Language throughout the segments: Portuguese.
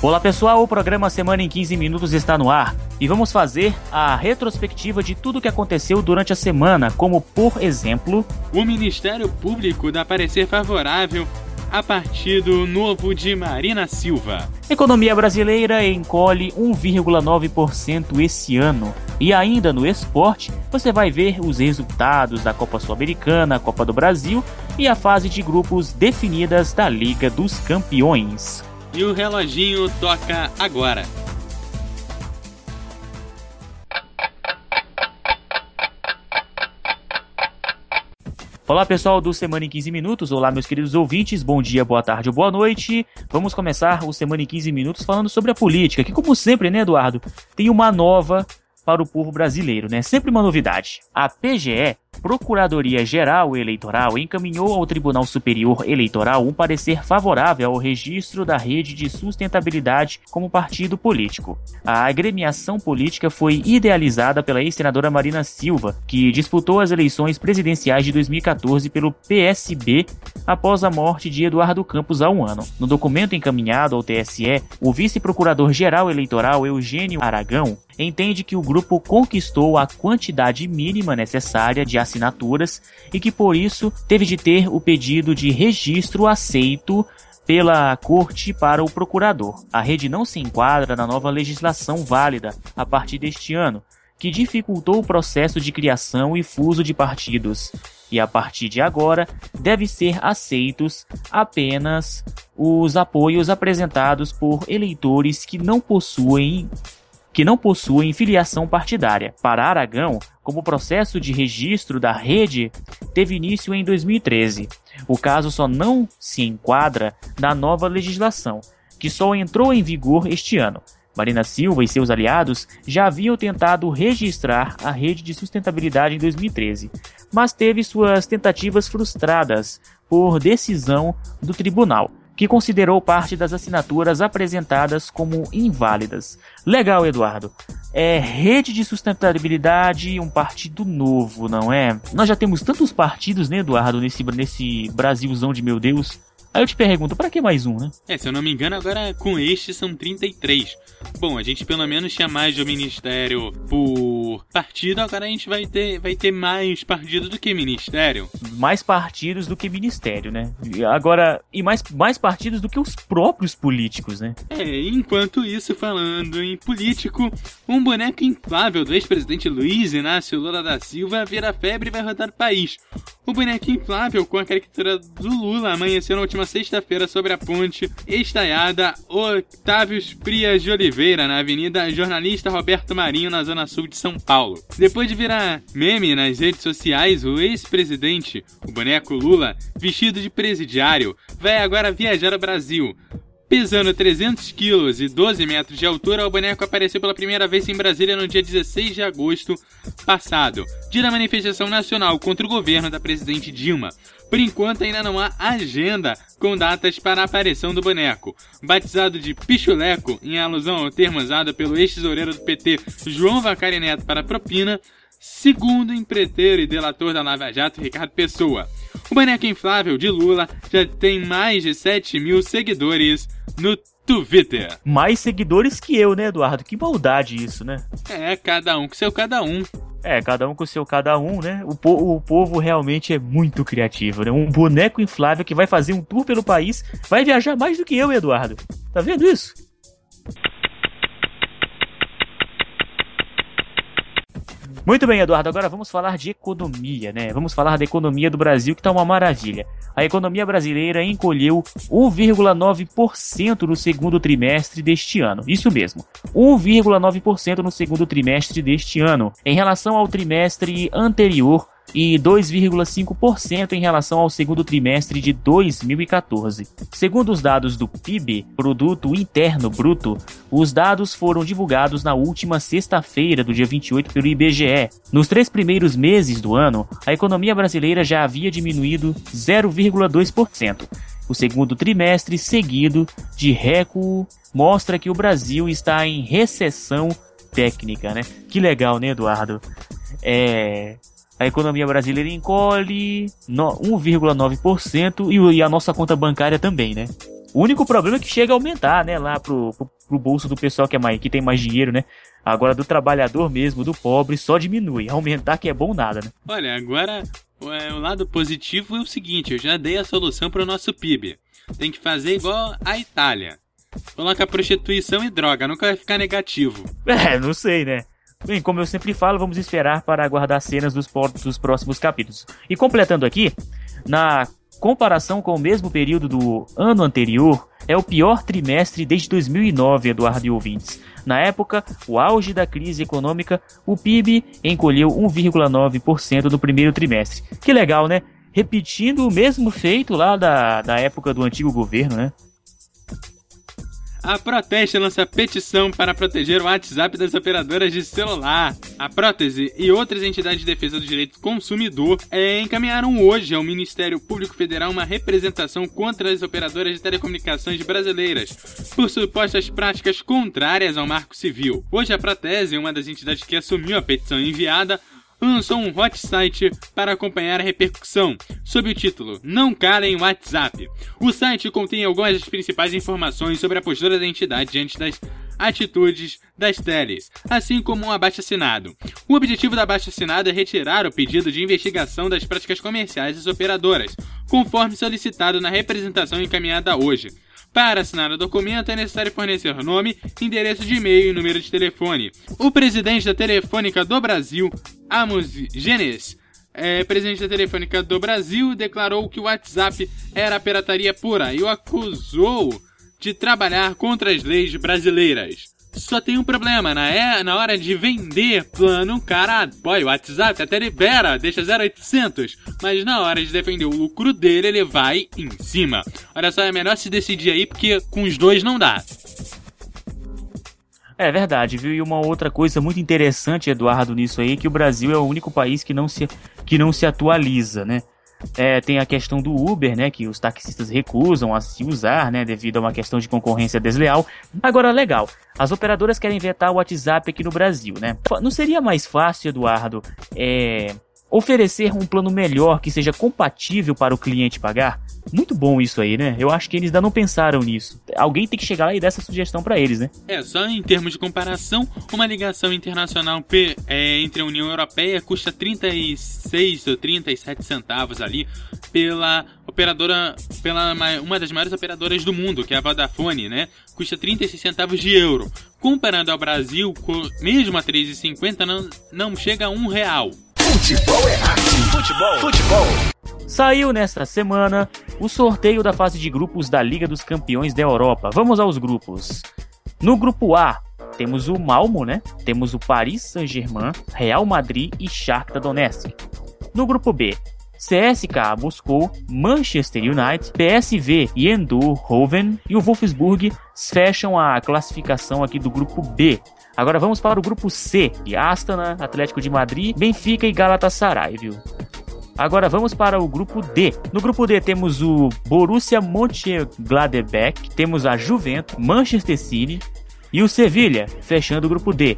Olá pessoal, o programa Semana em 15 Minutos está no ar e vamos fazer a retrospectiva de tudo o que aconteceu durante a semana, como por exemplo. O Ministério Público dá parecer favorável a partido novo de Marina Silva. Economia brasileira encolhe 1,9% esse ano. E ainda no esporte, você vai ver os resultados da Copa Sul-Americana, Copa do Brasil e a fase de grupos definidas da Liga dos Campeões e o reloginho toca agora. Olá pessoal do Semana em 15 Minutos, olá meus queridos ouvintes, bom dia, boa tarde ou boa noite. Vamos começar o Semana em 15 Minutos falando sobre a política, que como sempre, né Eduardo, tem uma nova para o povo brasileiro, né? Sempre uma novidade. A PGE, Procuradoria Geral Eleitoral, encaminhou ao Tribunal Superior Eleitoral um parecer favorável ao registro da rede de sustentabilidade como partido político. A agremiação política foi idealizada pela ex-senadora Marina Silva, que disputou as eleições presidenciais de 2014 pelo PSB após a morte de Eduardo Campos há um ano. No documento encaminhado ao TSE, o vice-procurador-geral eleitoral Eugênio Aragão entende que o grupo conquistou a quantidade mínima necessária de assinaturas e que por isso teve de ter o pedido de registro aceito pela corte para o procurador. A rede não se enquadra na nova legislação válida a partir deste ano, que dificultou o processo de criação e fuso de partidos. E a partir de agora, deve ser aceitos apenas os apoios apresentados por eleitores que não possuem que não possuem filiação partidária. Para Aragão, como o processo de registro da rede teve início em 2013. O caso só não se enquadra na nova legislação, que só entrou em vigor este ano. Marina Silva e seus aliados já haviam tentado registrar a rede de sustentabilidade em 2013, mas teve suas tentativas frustradas por decisão do tribunal que considerou parte das assinaturas apresentadas como inválidas. Legal, Eduardo. É rede de sustentabilidade, um partido novo, não é? Nós já temos tantos partidos, né, Eduardo, nesse, nesse Brasilzão de meu Deus. Aí eu te pergunto, para que mais um, né? É, se eu não me engano, agora com este são 33. Bom, a gente pelo menos tinha mais de um ministério por partido, agora a gente vai ter, vai ter mais partidos do que ministério. Mais partidos do que ministério, né? Agora, e mais, mais partidos do que os próprios políticos, né? É, enquanto isso, falando em político, um boneco inflável do ex-presidente Luiz Inácio Lula da Silva vira febre e vai rodar o país. O boneco inflável com a caricatura do Lula amanheceu na última sexta-feira sobre a ponte estaiada Otávio Frias de Oliveira, na Avenida Jornalista Roberto Marinho, na zona sul de São Paulo. Depois de virar meme nas redes sociais, o ex-presidente, o boneco Lula, vestido de presidiário, vai agora viajar ao Brasil. Pesando 300 quilos e 12 metros de altura, o boneco apareceu pela primeira vez em Brasília no dia 16 de agosto passado, dia da manifestação nacional contra o governo da presidente Dilma. Por enquanto, ainda não há agenda com datas para a aparição do boneco. Batizado de Pichuleco, em alusão ao termo usado pelo ex-tesoureiro do PT João Vacari Neto para propina, segundo empreiteiro e delator da Lava Jato Ricardo Pessoa. O boneco inflável de Lula já tem mais de 7 mil seguidores no Twitter. Mais seguidores que eu, né, Eduardo? Que maldade isso, né? É, cada um com seu cada um. É, cada um com seu cada um, né? O, po o povo realmente é muito criativo, né? Um boneco inflável que vai fazer um tour pelo país, vai viajar mais do que eu, Eduardo. Tá vendo isso? Muito bem, Eduardo. Agora vamos falar de economia, né? Vamos falar da economia do Brasil, que está uma maravilha. A economia brasileira encolheu 1,9% no segundo trimestre deste ano. Isso mesmo, 1,9% no segundo trimestre deste ano, em relação ao trimestre anterior e 2,5% em relação ao segundo trimestre de 2014. Segundo os dados do PIB, Produto Interno Bruto, os dados foram divulgados na última sexta-feira, do dia 28, pelo IBGE. Nos três primeiros meses do ano, a economia brasileira já havia diminuído 0,2%. O segundo trimestre seguido de recuo mostra que o Brasil está em recessão técnica, né? Que legal, né, Eduardo? É, a economia brasileira encolhe 1,9% e a nossa conta bancária também, né? O único problema é que chega a aumentar, né, lá pro, pro, pro bolso do pessoal que, é mais, que tem mais dinheiro, né? Agora do trabalhador mesmo, do pobre, só diminui. Aumentar que é bom nada, né? Olha, agora é, o lado positivo é o seguinte, eu já dei a solução para o nosso PIB. Tem que fazer igual a Itália. Coloca prostituição e droga, nunca vai ficar negativo. É, não sei, né? Bem, como eu sempre falo, vamos esperar para aguardar cenas dos, dos próximos capítulos. E completando aqui, na comparação com o mesmo período do ano anterior, é o pior trimestre desde 2009, Eduardo e ouvintes. Na época, o auge da crise econômica, o PIB encolheu 1,9% no primeiro trimestre. Que legal, né? Repetindo o mesmo feito lá da, da época do antigo governo, né? A Proteste lança petição para proteger o WhatsApp das operadoras de celular. A Prótese e outras entidades de defesa do direito do consumidor é, encaminharam hoje ao Ministério Público Federal uma representação contra as operadoras de telecomunicações brasileiras por supostas práticas contrárias ao marco civil. Hoje a Protese, uma das entidades que assumiu a petição enviada, lançou um hot site para acompanhar a repercussão, sob o título Não Calem WhatsApp. O site contém algumas das principais informações sobre a postura da entidade diante das atitudes das teles, assim como um abaixo-assinado. O objetivo da abaixo-assinado é retirar o pedido de investigação das práticas comerciais das operadoras, conforme solicitado na representação encaminhada hoje. Para assinar o documento é necessário fornecer nome, endereço de e-mail e número de telefone. O presidente da Telefônica do Brasil, Amos Genes, é, presidente da Telefônica do Brasil, declarou que o WhatsApp era pirataria pura e o acusou de trabalhar contra as leis brasileiras. Só tem um problema, na, é, na hora de vender plano, cara, boy, o WhatsApp até libera, deixa 0800, mas na hora de defender o lucro dele, ele vai em cima. Olha só, é melhor se decidir aí, porque com os dois não dá. É verdade, viu? E uma outra coisa muito interessante, Eduardo, nisso aí, é que o Brasil é o único país que não se, que não se atualiza, né? É, tem a questão do Uber, né, que os taxistas recusam a se usar, né, devido a uma questão de concorrência desleal. Agora, legal, as operadoras querem vetar o WhatsApp aqui no Brasil, né? Não seria mais fácil, Eduardo, é, oferecer um plano melhor que seja compatível para o cliente pagar? Muito bom isso aí, né? Eu acho que eles ainda não pensaram nisso. Alguém tem que chegar lá e dar essa sugestão para eles, né? É, só em termos de comparação, uma ligação internacional é, entre a União Europeia custa 36 ou 37 centavos ali pela operadora, pela uma das maiores operadoras do mundo, que é a Vodafone, né? Custa 36 centavos de euro. Comparando ao Brasil, mesmo a 3,50 não, não chega a um real. Futebol é arte. Futebol. Futebol. Saiu nesta semana o sorteio da fase de grupos da Liga dos Campeões da Europa. Vamos aos grupos. No grupo A, temos o Malmo, né? Temos o Paris Saint-Germain, Real Madrid e Shakhtar Donetsk. No grupo B, CSKA Moscou, Manchester United, PSV e Eindhoven e o Wolfsburg fecham a classificação aqui do grupo B. Agora vamos para o grupo C, de Astana, Atlético de Madrid, Benfica e Galatasaray, viu? Agora vamos para o grupo D. No grupo D temos o Borussia Mönchengladbach, temos a Juventus, Manchester City e o Sevilha, fechando o grupo D.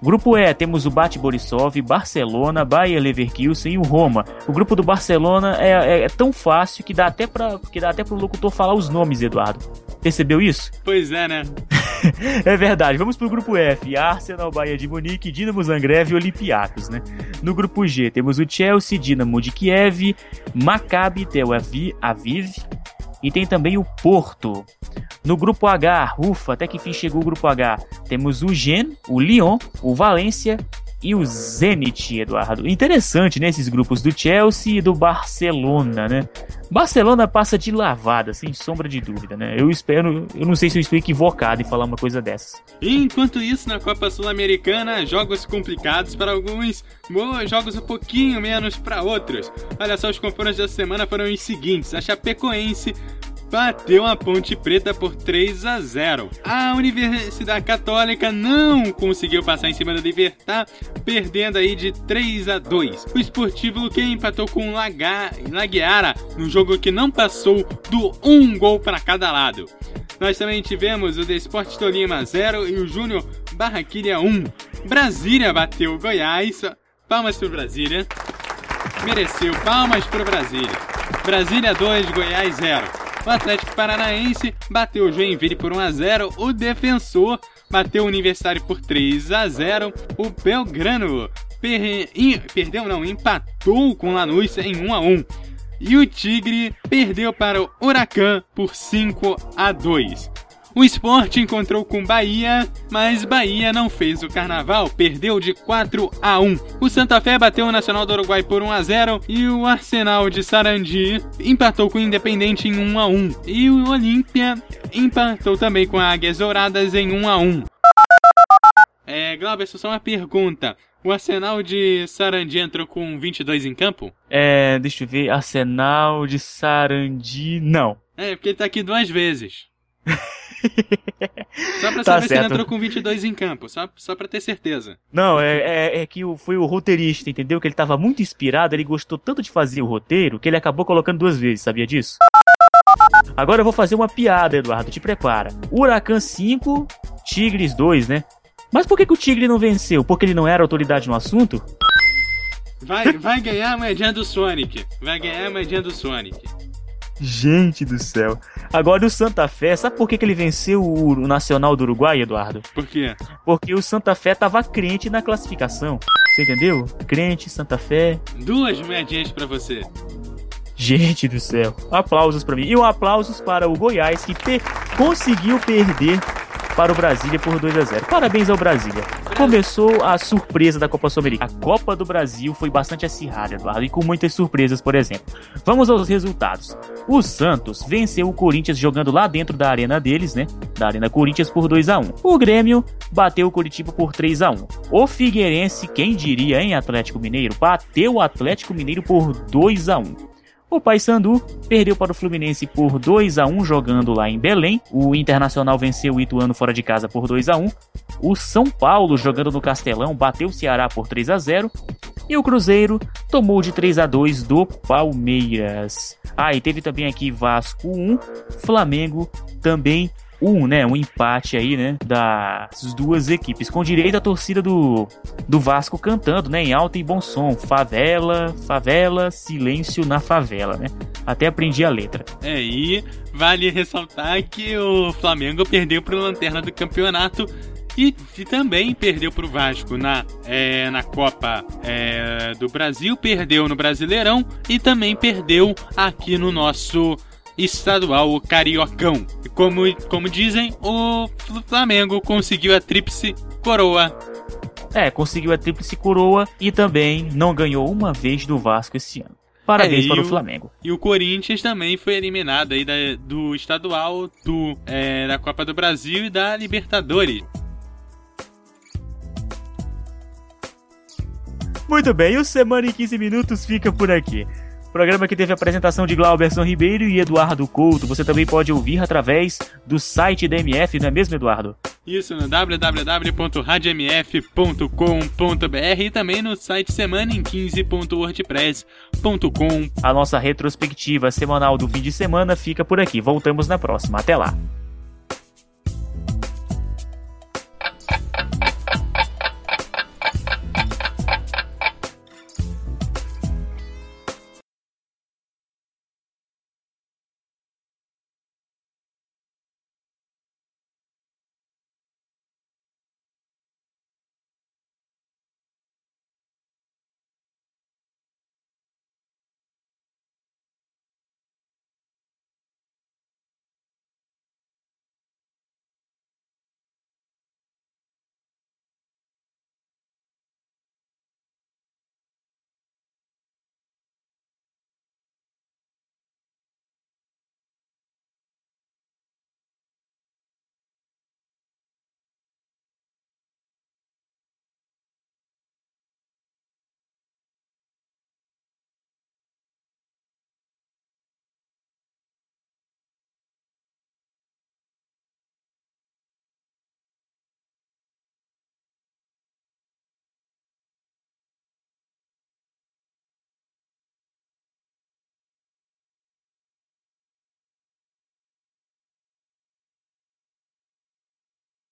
Grupo E, temos o Bate Borisov, Barcelona, Bayer Leverkusen e o Roma. O grupo do Barcelona é, é, é tão fácil que dá até para que dá até pro locutor falar os nomes, Eduardo. Percebeu isso? Pois é, né? é verdade. Vamos pro grupo F. Arsenal, Bahia de Munique, Dinamo Zagreb e Olympiacos, né? No grupo G temos o Chelsea, Dinamo de Kiev, Maccabi Tel Aviv e tem também o Porto. No grupo H, ufa, até que fim chegou o grupo H. Temos o Gen, o Lyon, o Valência e o Zenit, Eduardo. Interessante, né? Esses grupos do Chelsea e do Barcelona, né? Barcelona passa de lavada, sem sombra de dúvida, né? Eu espero, eu não sei se eu estou equivocado em falar uma coisa dessas. Enquanto isso, na Copa Sul-Americana, jogos complicados para alguns, jogos um pouquinho menos para outros. Olha só, os confrontos da semana foram os seguintes: a Chapecoense bateu a Ponte Preta por 3 a 0. A Universidade Católica não conseguiu passar em cima do Libertar, perdendo aí de 3 a 2. O Esportivo Luque empatou com o Laguiara no jogo que não passou do um gol para cada lado. Nós também tivemos o Desporte Tolima 0 e o Júnior Barranquilha 1. Brasília bateu Goiás. Palmas pro Brasília. Mereceu palmas pro Brasília. Brasília 2, Goiás 0. O Atlético Paranaense bateu o Joinville por 1 a 0. O Defensor bateu o Universitário por 3 a 0. O Belgrano per... perdeu, não, empatou com o Lanús em 1 a 1. E o Tigre perdeu para o Huracan por 5 a 2. O esporte encontrou com Bahia, mas Bahia não fez o carnaval, perdeu de 4 a 1. O Santa Fé bateu o Nacional do Uruguai por 1 a 0 e o Arsenal de Sarandi empatou com o Independente em 1 a 1. E o Olímpia empatou também com a Águias Douradas em 1 a 1. É, Glauber, só uma pergunta. O Arsenal de Sarandi entrou com 22 em campo? É, deixa eu ver. Arsenal de Sarandi. Não. É, porque ele tá aqui duas vezes. Só pra tá saber certo. se ele entrou com 22 em campo, só, só pra ter certeza. Não, é, é, é que o, foi o roteirista, entendeu? Que ele tava muito inspirado, ele gostou tanto de fazer o roteiro que ele acabou colocando duas vezes, sabia disso? Agora eu vou fazer uma piada, Eduardo, te prepara. Huracan 5, Tigres 2, né? Mas por que, que o Tigre não venceu? Porque ele não era autoridade no assunto? Vai, vai ganhar a moedinha do Sonic. Vai ganhar a moedinha do Sonic. Gente do céu. Agora o Santa Fé, sabe por que, que ele venceu o, o Nacional do Uruguai, Eduardo? Por quê? Porque o Santa Fé tava crente na classificação. Você entendeu? Crente, Santa Fé. Duas moedinhas para você. Gente do céu. Aplausos para mim. E um aplausos para o Goiás que per conseguiu perder para o Brasília por 2 a 0. Parabéns ao Brasília. Começou a surpresa da Copa Sul-Americana. A Copa do Brasil foi bastante acirrada, Eduardo, e com muitas surpresas, por exemplo. Vamos aos resultados. O Santos venceu o Corinthians jogando lá dentro da arena deles, né? Da Arena Corinthians por 2 a 1. O Grêmio bateu o Curitiba por 3 a 1. O Figueirense, quem diria, em Atlético Mineiro, bateu o Atlético Mineiro por 2 a 1. O Paysandu perdeu para o Fluminense por 2 a 1 jogando lá em Belém. O Internacional venceu o Ituano fora de casa por 2 a 1. O São Paulo jogando no Castelão bateu o Ceará por 3 a 0. E o Cruzeiro tomou de 3 a 2 do Palmeiras. Ah, e teve também aqui Vasco 1, Flamengo também um, né, um empate aí, né, das duas equipes, com direito à torcida do, do Vasco cantando, né, em alto e bom som, favela, favela, silêncio na favela, né, até aprendi a letra. É, e vale ressaltar que o Flamengo perdeu para o Lanterna do Campeonato e, e, também perdeu para o Vasco na, é, na Copa é, do Brasil, perdeu no Brasileirão e também perdeu aqui no nosso estadual, o Cariocão. E como, como dizem, o Flamengo conseguiu a tríplice coroa. É, conseguiu a tríplice coroa e também não ganhou uma vez do Vasco esse ano. Parabéns é, para o, o Flamengo. E o Corinthians também foi eliminado aí da, do estadual, do, é, da Copa do Brasil e da Libertadores. Muito bem, o Semana em 15 Minutos fica por aqui. Programa que teve a apresentação de Glauberson Ribeiro e Eduardo Couto. Você também pode ouvir através do site da MF, não é mesmo, Eduardo? Isso, no www.radiomf.com.br e também no site semana em 15.wordpress.com. A nossa retrospectiva semanal do fim de semana fica por aqui. Voltamos na próxima. Até lá.